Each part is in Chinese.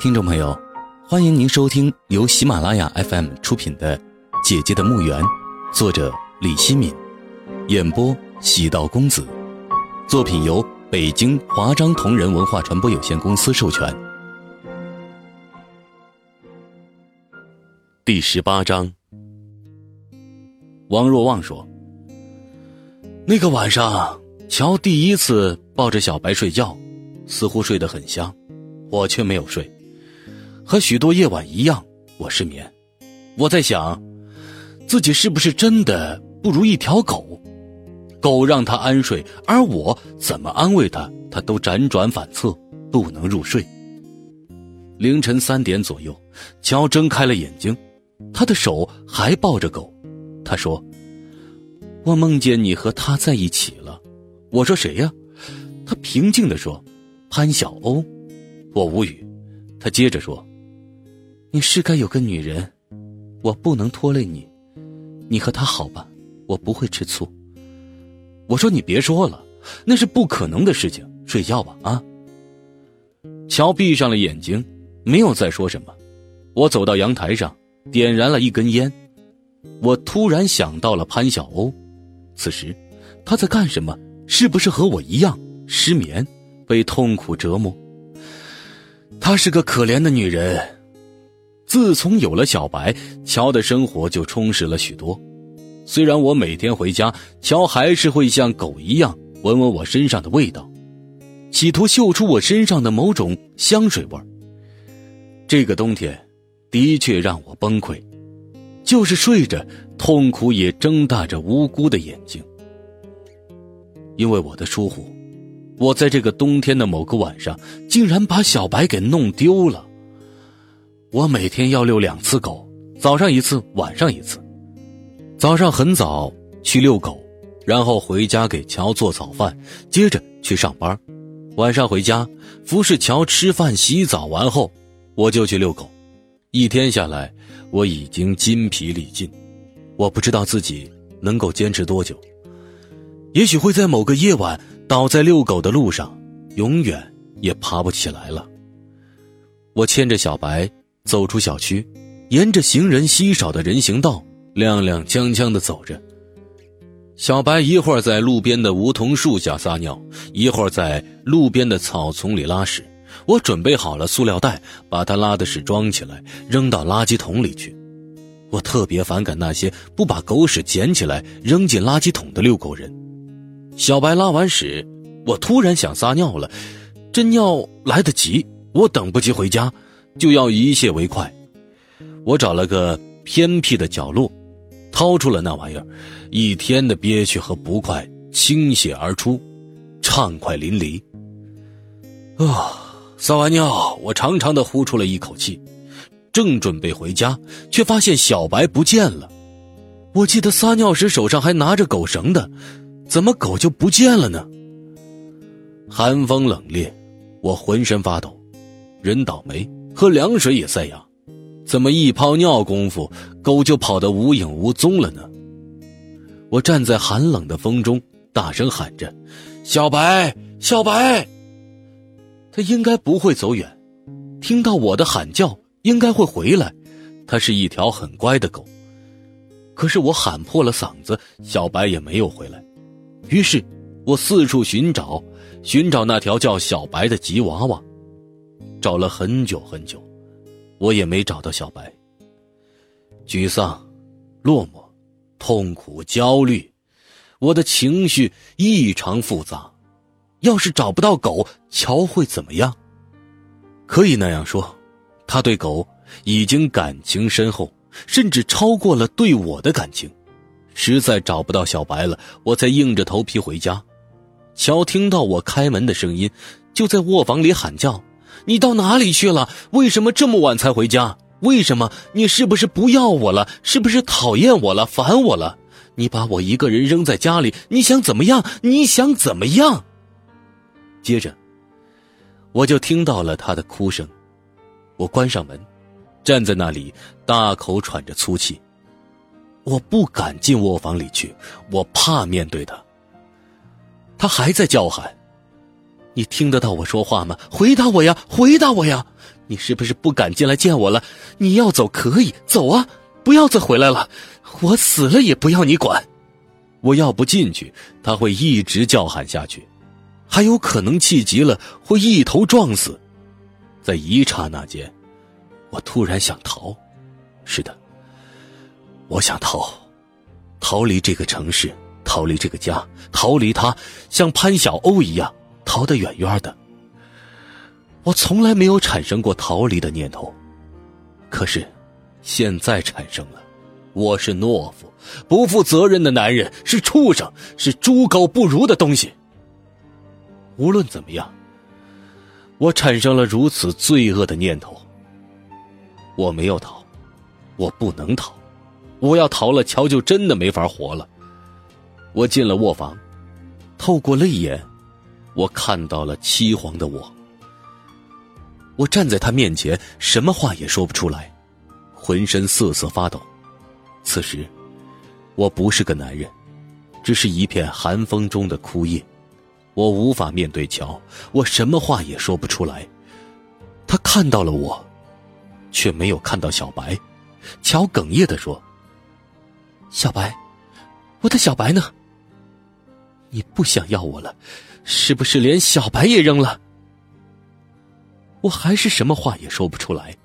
听众朋友，欢迎您收听由喜马拉雅 FM 出品的《姐姐的墓园》，作者李希敏，演播喜道公子。作品由北京华章同仁文化传播有限公司授权。第十八章，王若望说：“那个晚上，乔第一次抱着小白睡觉，似乎睡得很香，我却没有睡。”和许多夜晚一样，我失眠。我在想，自己是不是真的不如一条狗？狗让他安睡，而我怎么安慰他，他都辗转反侧，不能入睡。凌晨三点左右，乔睁开了眼睛，他的手还抱着狗。他说：“我梦见你和他在一起了。”我说：“谁呀？”他平静地说：“潘小欧。”我无语。他接着说。你是该有个女人，我不能拖累你，你和她好吧，我不会吃醋。我说你别说了，那是不可能的事情，睡觉吧啊。乔闭上了眼睛，没有再说什么。我走到阳台上，点燃了一根烟。我突然想到了潘小欧，此时他在干什么？是不是和我一样失眠，被痛苦折磨？她是个可怜的女人。自从有了小白，乔的生活就充实了许多。虽然我每天回家，乔还是会像狗一样闻闻我身上的味道，企图嗅出我身上的某种香水味这个冬天，的确让我崩溃，就是睡着，痛苦也睁大着无辜的眼睛。因为我的疏忽，我在这个冬天的某个晚上，竟然把小白给弄丢了。我每天要遛两次狗，早上一次，晚上一次。早上很早去遛狗，然后回家给乔做早饭，接着去上班。晚上回家，服侍乔吃饭、洗澡完后，我就去遛狗。一天下来，我已经筋疲力尽，我不知道自己能够坚持多久。也许会在某个夜晚倒在遛狗的路上，永远也爬不起来了。我牵着小白。走出小区，沿着行人稀少的人行道，踉踉跄跄地走着。小白一会儿在路边的梧桐树下撒尿，一会儿在路边的草丛里拉屎。我准备好了塑料袋，把他拉的屎装起来，扔到垃圾桶里去。我特别反感那些不把狗屎捡起来扔进垃圾桶的遛狗人。小白拉完屎，我突然想撒尿了，真尿来得及，我等不及回家。就要一泻为快，我找了个偏僻的角落，掏出了那玩意儿，一天的憋屈和不快倾泻而出，畅快淋漓。啊！撒完尿，我长长的呼出了一口气，正准备回家，却发现小白不见了。我记得撒尿时手上还拿着狗绳的，怎么狗就不见了呢？寒风冷冽，我浑身发抖，人倒霉。喝凉水也塞牙，怎么一泡尿功夫，狗就跑得无影无踪了呢？我站在寒冷的风中，大声喊着：“小白，小白！”它应该不会走远，听到我的喊叫，应该会回来。它是一条很乖的狗。可是我喊破了嗓子，小白也没有回来。于是，我四处寻找，寻找那条叫小白的吉娃娃。找了很久很久，我也没找到小白。沮丧、落寞、痛苦、焦虑，我的情绪异常复杂。要是找不到狗，乔会怎么样？可以那样说，他对狗已经感情深厚，甚至超过了对我的感情。实在找不到小白了，我才硬着头皮回家。乔听到我开门的声音，就在卧房里喊叫。你到哪里去了？为什么这么晚才回家？为什么？你是不是不要我了？是不是讨厌我了？烦我了？你把我一个人扔在家里，你想怎么样？你想怎么样？接着，我就听到了他的哭声。我关上门，站在那里，大口喘着粗气。我不敢进卧房里去，我怕面对他。他还在叫喊。你听得到我说话吗？回答我呀，回答我呀！你是不是不敢进来见我了？你要走可以走啊，不要再回来了。我死了也不要你管。我要不进去，他会一直叫喊下去，还有可能气急了会一头撞死。在一刹那间，我突然想逃。是的，我想逃，逃离这个城市，逃离这个家，逃离他，像潘小欧一样逃得远远的。我从来没有产生过逃离的念头，可是，现在产生了。我是懦夫，不负责任的男人，是畜生，是猪狗不如的东西。无论怎么样，我产生了如此罪恶的念头。我没有逃，我不能逃，我要逃了，乔就真的没法活了。我进了卧房，透过泪眼，我看到了凄惶的我。我站在他面前，什么话也说不出来，浑身瑟瑟发抖。此时，我不是个男人，只是一片寒风中的枯叶。我无法面对乔，我什么话也说不出来。他看到了我，却没有看到小白。乔哽咽的说：“小白，我的小白呢？你不想要我了，是不是连小白也扔了？”我还是什么话也说不出来，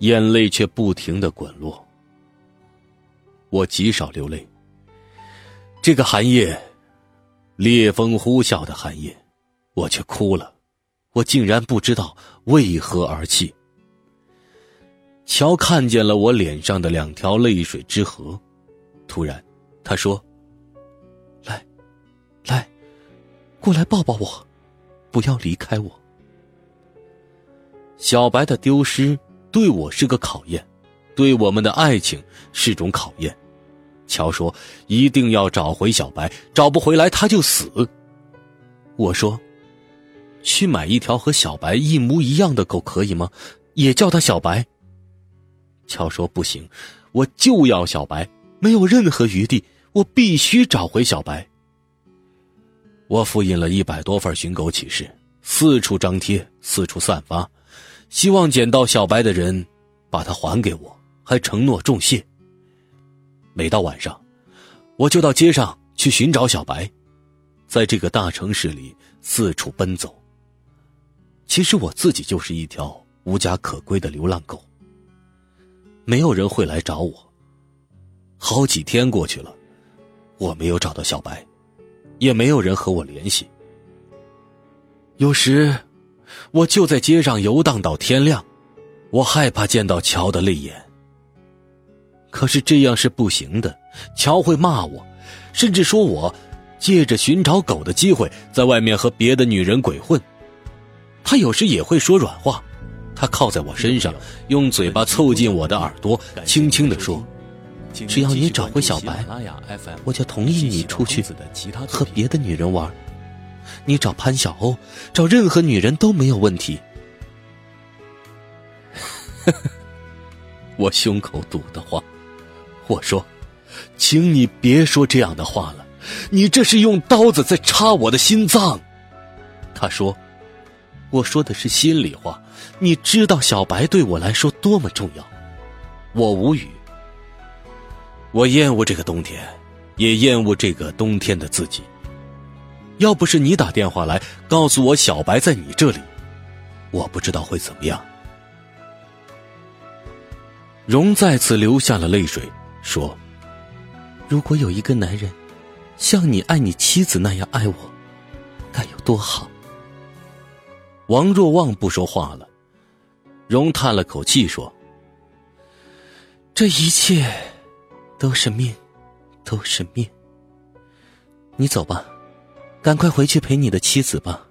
眼泪却不停的滚落。我极少流泪。这个寒夜，烈风呼啸的寒夜，我却哭了。我竟然不知道为何而泣。乔看见了我脸上的两条泪水之河，突然，他说：“过来抱抱我，不要离开我。”小白的丢失对我是个考验，对我们的爱情是种考验。乔说：“一定要找回小白，找不回来他就死。”我说：“去买一条和小白一模一样的狗可以吗？也叫它小白。”乔说：“不行，我就要小白，没有任何余地，我必须找回小白。”我复印了一百多份寻狗启事，四处张贴，四处散发。希望捡到小白的人，把它还给我，还承诺重谢。每到晚上，我就到街上去寻找小白，在这个大城市里四处奔走。其实我自己就是一条无家可归的流浪狗。没有人会来找我。好几天过去了，我没有找到小白，也没有人和我联系。有时。我就在街上游荡到天亮，我害怕见到乔的泪眼。可是这样是不行的，乔会骂我，甚至说我借着寻找狗的机会在外面和别的女人鬼混。他有时也会说软话，他靠在我身上，用嘴巴凑近我的耳朵，轻轻地说：“只要你找回小白，我就同意你出去和别的女人玩。”你找潘晓欧，找任何女人都没有问题。我胸口堵得慌，我说：“请你别说这样的话了，你这是用刀子在插我的心脏。”他说：“我说的是心里话，你知道小白对我来说多么重要。”我无语。我厌恶这个冬天，也厌恶这个冬天的自己。要不是你打电话来告诉我小白在你这里，我不知道会怎么样。荣再次流下了泪水，说：“如果有一个男人像你爱你妻子那样爱我，该有多好。”王若望不说话了，荣叹了口气说：“这一切都是命，都是命。你走吧。”赶快回去陪你的妻子吧。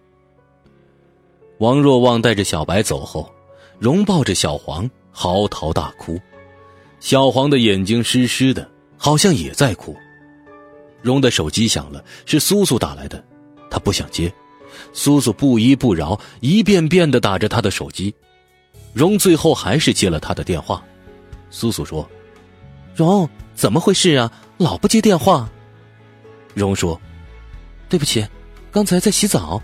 王若望带着小白走后，荣抱着小黄嚎啕大哭，小黄的眼睛湿湿的，好像也在哭。荣的手机响了，是苏苏打来的，他不想接。苏苏不依不饶，一遍遍的打着他的手机，荣最后还是接了他的电话。苏苏说：“荣，怎么回事啊？老不接电话。”荣说。对不起，刚才在洗澡。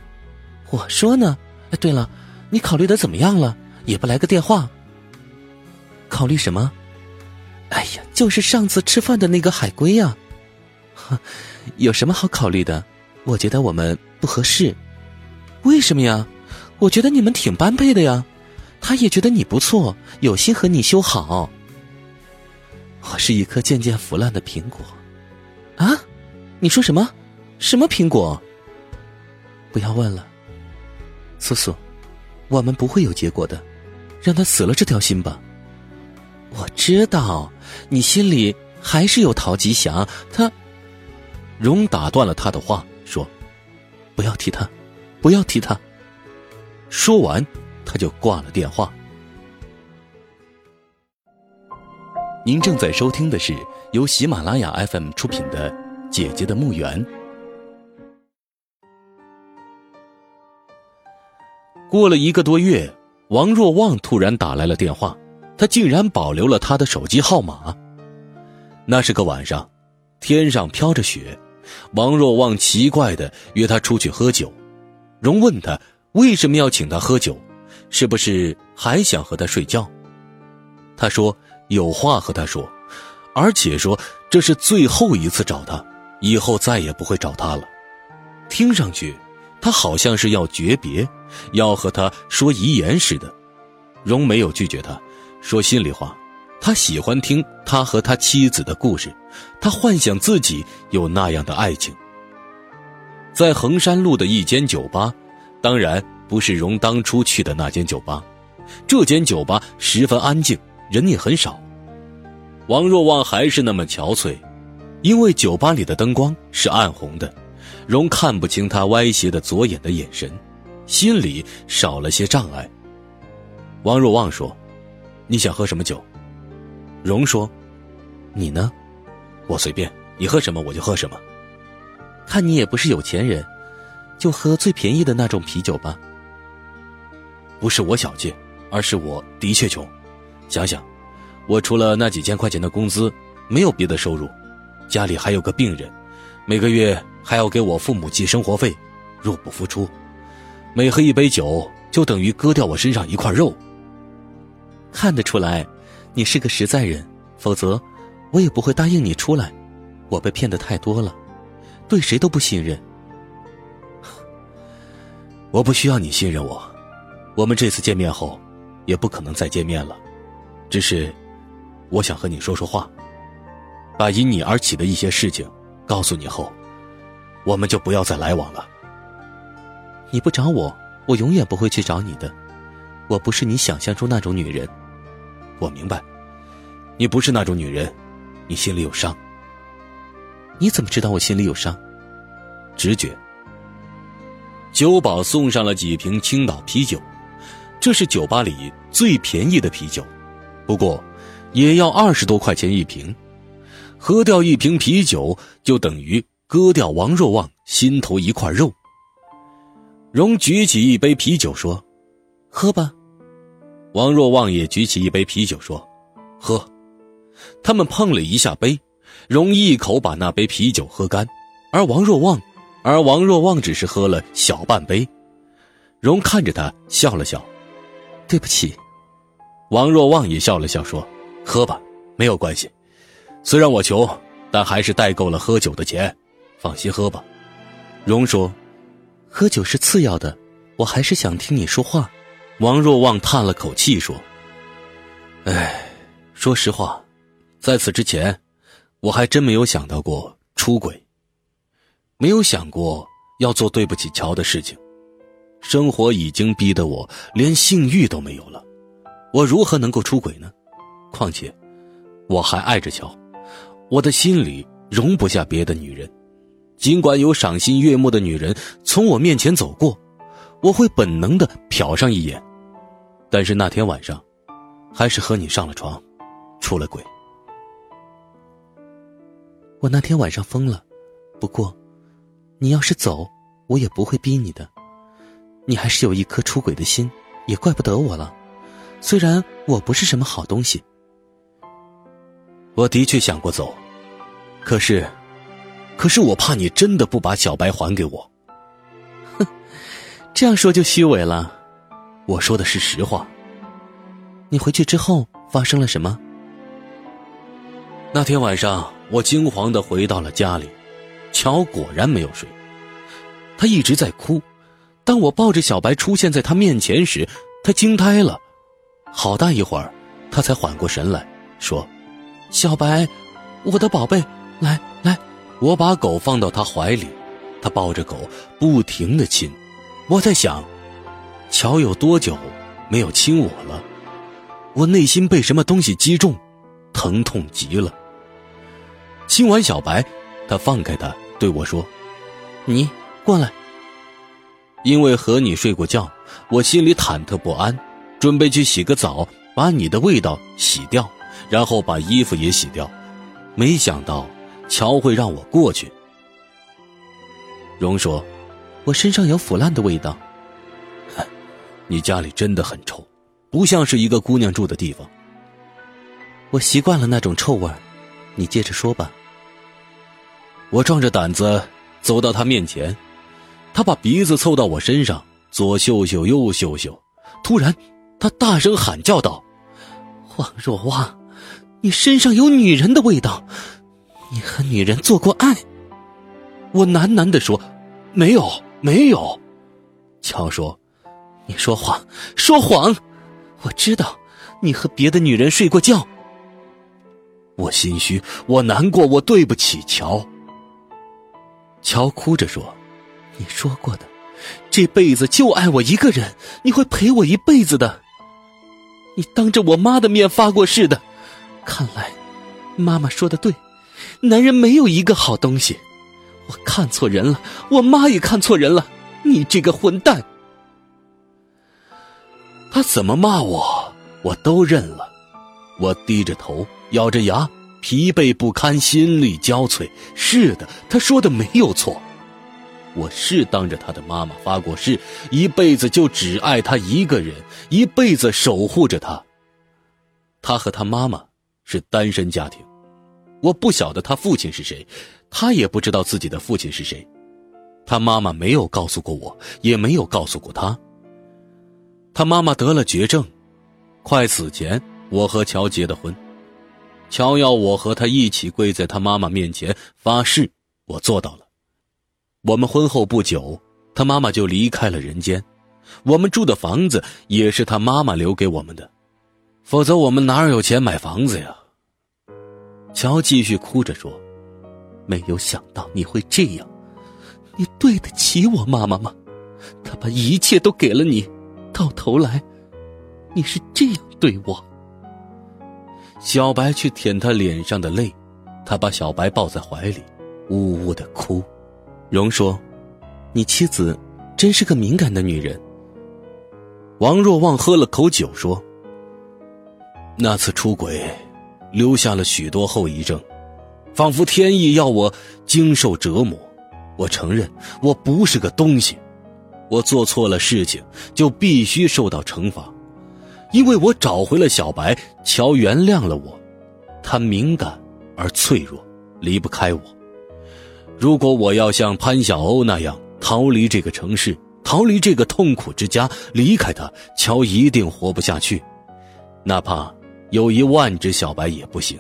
我说呢。哎，对了，你考虑的怎么样了？也不来个电话？考虑什么？哎呀，就是上次吃饭的那个海龟呀。哼 有什么好考虑的？我觉得我们不合适。为什么呀？我觉得你们挺般配的呀。他也觉得你不错，有心和你修好。我是一颗渐渐腐烂的苹果。啊？你说什么？什么苹果？不要问了，苏苏，我们不会有结果的，让他死了这条心吧。我知道你心里还是有陶吉祥，他。荣打断了他的话，说：“不要提他，不要提他。”说完，他就挂了电话。您正在收听的是由喜马拉雅 FM 出品的《姐姐的墓园》。过了一个多月，王若望突然打来了电话，他竟然保留了他的手机号码。那是个晚上，天上飘着雪，王若望奇怪的约他出去喝酒。荣问他为什么要请他喝酒，是不是还想和他睡觉？他说有话和他说，而且说这是最后一次找他，以后再也不会找他了。听上去。他好像是要诀别，要和他说遗言似的。荣没有拒绝他，说心里话，他喜欢听他和他妻子的故事，他幻想自己有那样的爱情。在衡山路的一间酒吧，当然不是荣当初去的那间酒吧，这间酒吧十分安静，人也很少。王若望还是那么憔悴，因为酒吧里的灯光是暗红的。荣看不清他歪斜的左眼的眼神，心里少了些障碍。王若望说：“你想喝什么酒？”荣说：“你呢？我随便，你喝什么我就喝什么。看你也不是有钱人，就喝最便宜的那种啤酒吧。不是我小气，而是我的确穷。想想，我除了那几千块钱的工资，没有别的收入，家里还有个病人，每个月。”还要给我父母寄生活费，入不敷出。每喝一杯酒，就等于割掉我身上一块肉。看得出来，你是个实在人，否则我也不会答应你出来。我被骗的太多了，对谁都不信任。我不需要你信任我，我们这次见面后，也不可能再见面了。只是，我想和你说说话，把因你而起的一些事情告诉你后。我们就不要再来往了。你不找我，我永远不会去找你的。我不是你想象中那种女人。我明白，你不是那种女人，你心里有伤。你怎么知道我心里有伤？直觉。酒保送上了几瓶青岛啤酒，这是酒吧里最便宜的啤酒，不过也要二十多块钱一瓶。喝掉一瓶啤酒，就等于。割掉王若望心头一块肉。荣举起一杯啤酒说：“喝吧。”王若望也举起一杯啤酒说：“喝。”他们碰了一下杯，荣一口把那杯啤酒喝干，而王若望，而王若望只是喝了小半杯。荣看着他笑了笑：“对不起。”王若望也笑了笑说：“喝吧，没有关系。虽然我穷，但还是带够了喝酒的钱。”放心喝吧，荣说：“喝酒是次要的，我还是想听你说话。”王若望叹了口气说：“哎，说实话，在此之前，我还真没有想到过出轨，没有想过要做对不起乔的事情。生活已经逼得我连性欲都没有了，我如何能够出轨呢？况且，我还爱着乔，我的心里容不下别的女人。”尽管有赏心悦目的女人从我面前走过，我会本能的瞟上一眼，但是那天晚上，还是和你上了床，出了轨。我那天晚上疯了，不过，你要是走，我也不会逼你的。你还是有一颗出轨的心，也怪不得我了。虽然我不是什么好东西，我的确想过走，可是。可是我怕你真的不把小白还给我。哼，这样说就虚伪了。我说的是实话。你回去之后发生了什么？那天晚上，我惊慌的回到了家里，乔果然没有睡，他一直在哭。当我抱着小白出现在他面前时，他惊呆了，好大一会儿，他才缓过神来，说：“小白，我的宝贝，来来。”我把狗放到他怀里，他抱着狗不停的亲。我在想，乔有多久没有亲我了？我内心被什么东西击中，疼痛极了。亲完小白，他放开他，对我说：“你过来。”因为和你睡过觉，我心里忐忑不安，准备去洗个澡，把你的味道洗掉，然后把衣服也洗掉。没想到乔会让我过去。荣说：“我身上有腐烂的味道。你家里真的很臭，不像是一个姑娘住的地方。我习惯了那种臭味你接着说吧。”我壮着胆子走到他面前。他把鼻子凑到我身上，左嗅嗅，右嗅嗅。突然，他大声喊叫道：“王若望，你身上有女人的味道，你和女人做过爱。”我喃喃地说：“没有，没有。”乔说：“你说谎，说谎！我知道，你和别的女人睡过觉。”我心虚，我难过，我对不起乔。乔哭着说。你说过的，这辈子就爱我一个人，你会陪我一辈子的。你当着我妈的面发过誓的，看来妈妈说的对，男人没有一个好东西。我看错人了，我妈也看错人了。你这个混蛋！他怎么骂我，我都认了。我低着头，咬着牙，疲惫不堪，心力交瘁。是的，他说的没有错。我是当着他的妈妈发过誓，一辈子就只爱他一个人，一辈子守护着他。他和他妈妈是单身家庭，我不晓得他父亲是谁，他也不知道自己的父亲是谁。他妈妈没有告诉过我，也没有告诉过他。他妈妈得了绝症，快死前，我和乔结的婚。乔要我和他一起跪在他妈妈面前发誓，我做到了。我们婚后不久，他妈妈就离开了人间。我们住的房子也是他妈妈留给我们的，否则我们哪有钱买房子呀？乔继续哭着说：“没有想到你会这样，你对得起我妈妈吗？她把一切都给了你，到头来，你是这样对我。”小白去舔他脸上的泪，他把小白抱在怀里，呜呜的哭。荣说：“你妻子真是个敏感的女人。”王若望喝了口酒说：“那次出轨，留下了许多后遗症，仿佛天意要我经受折磨。我承认我不是个东西，我做错了事情就必须受到惩罚，因为我找回了小白，乔原谅了我，他敏感而脆弱，离不开我。”如果我要像潘晓欧那样逃离这个城市，逃离这个痛苦之家，离开他，乔一定活不下去。哪怕有一万只小白也不行。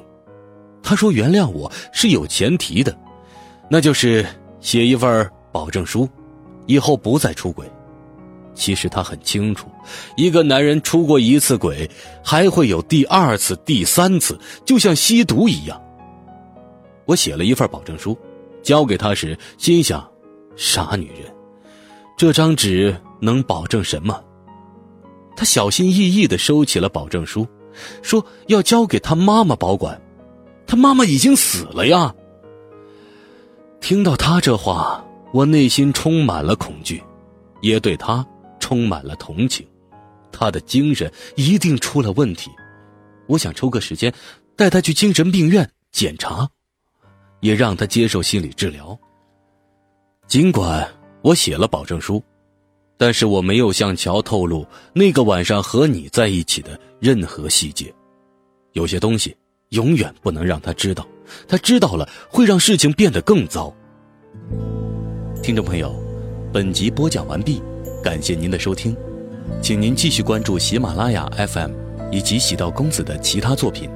他说原谅我是有前提的，那就是写一份保证书，以后不再出轨。其实他很清楚，一个男人出过一次轨，还会有第二次、第三次，就像吸毒一样。我写了一份保证书。交给他时，心想：傻女人，这张纸能保证什么？他小心翼翼的收起了保证书，说要交给他妈妈保管。他妈妈已经死了呀。听到他这话，我内心充满了恐惧，也对他充满了同情。他的精神一定出了问题。我想抽个时间，带他去精神病院检查。也让他接受心理治疗。尽管我写了保证书，但是我没有向乔透露那个晚上和你在一起的任何细节。有些东西永远不能让他知道，他知道了会让事情变得更糟。听众朋友，本集播讲完毕，感谢您的收听，请您继续关注喜马拉雅 FM。以及喜道公子的其他作品。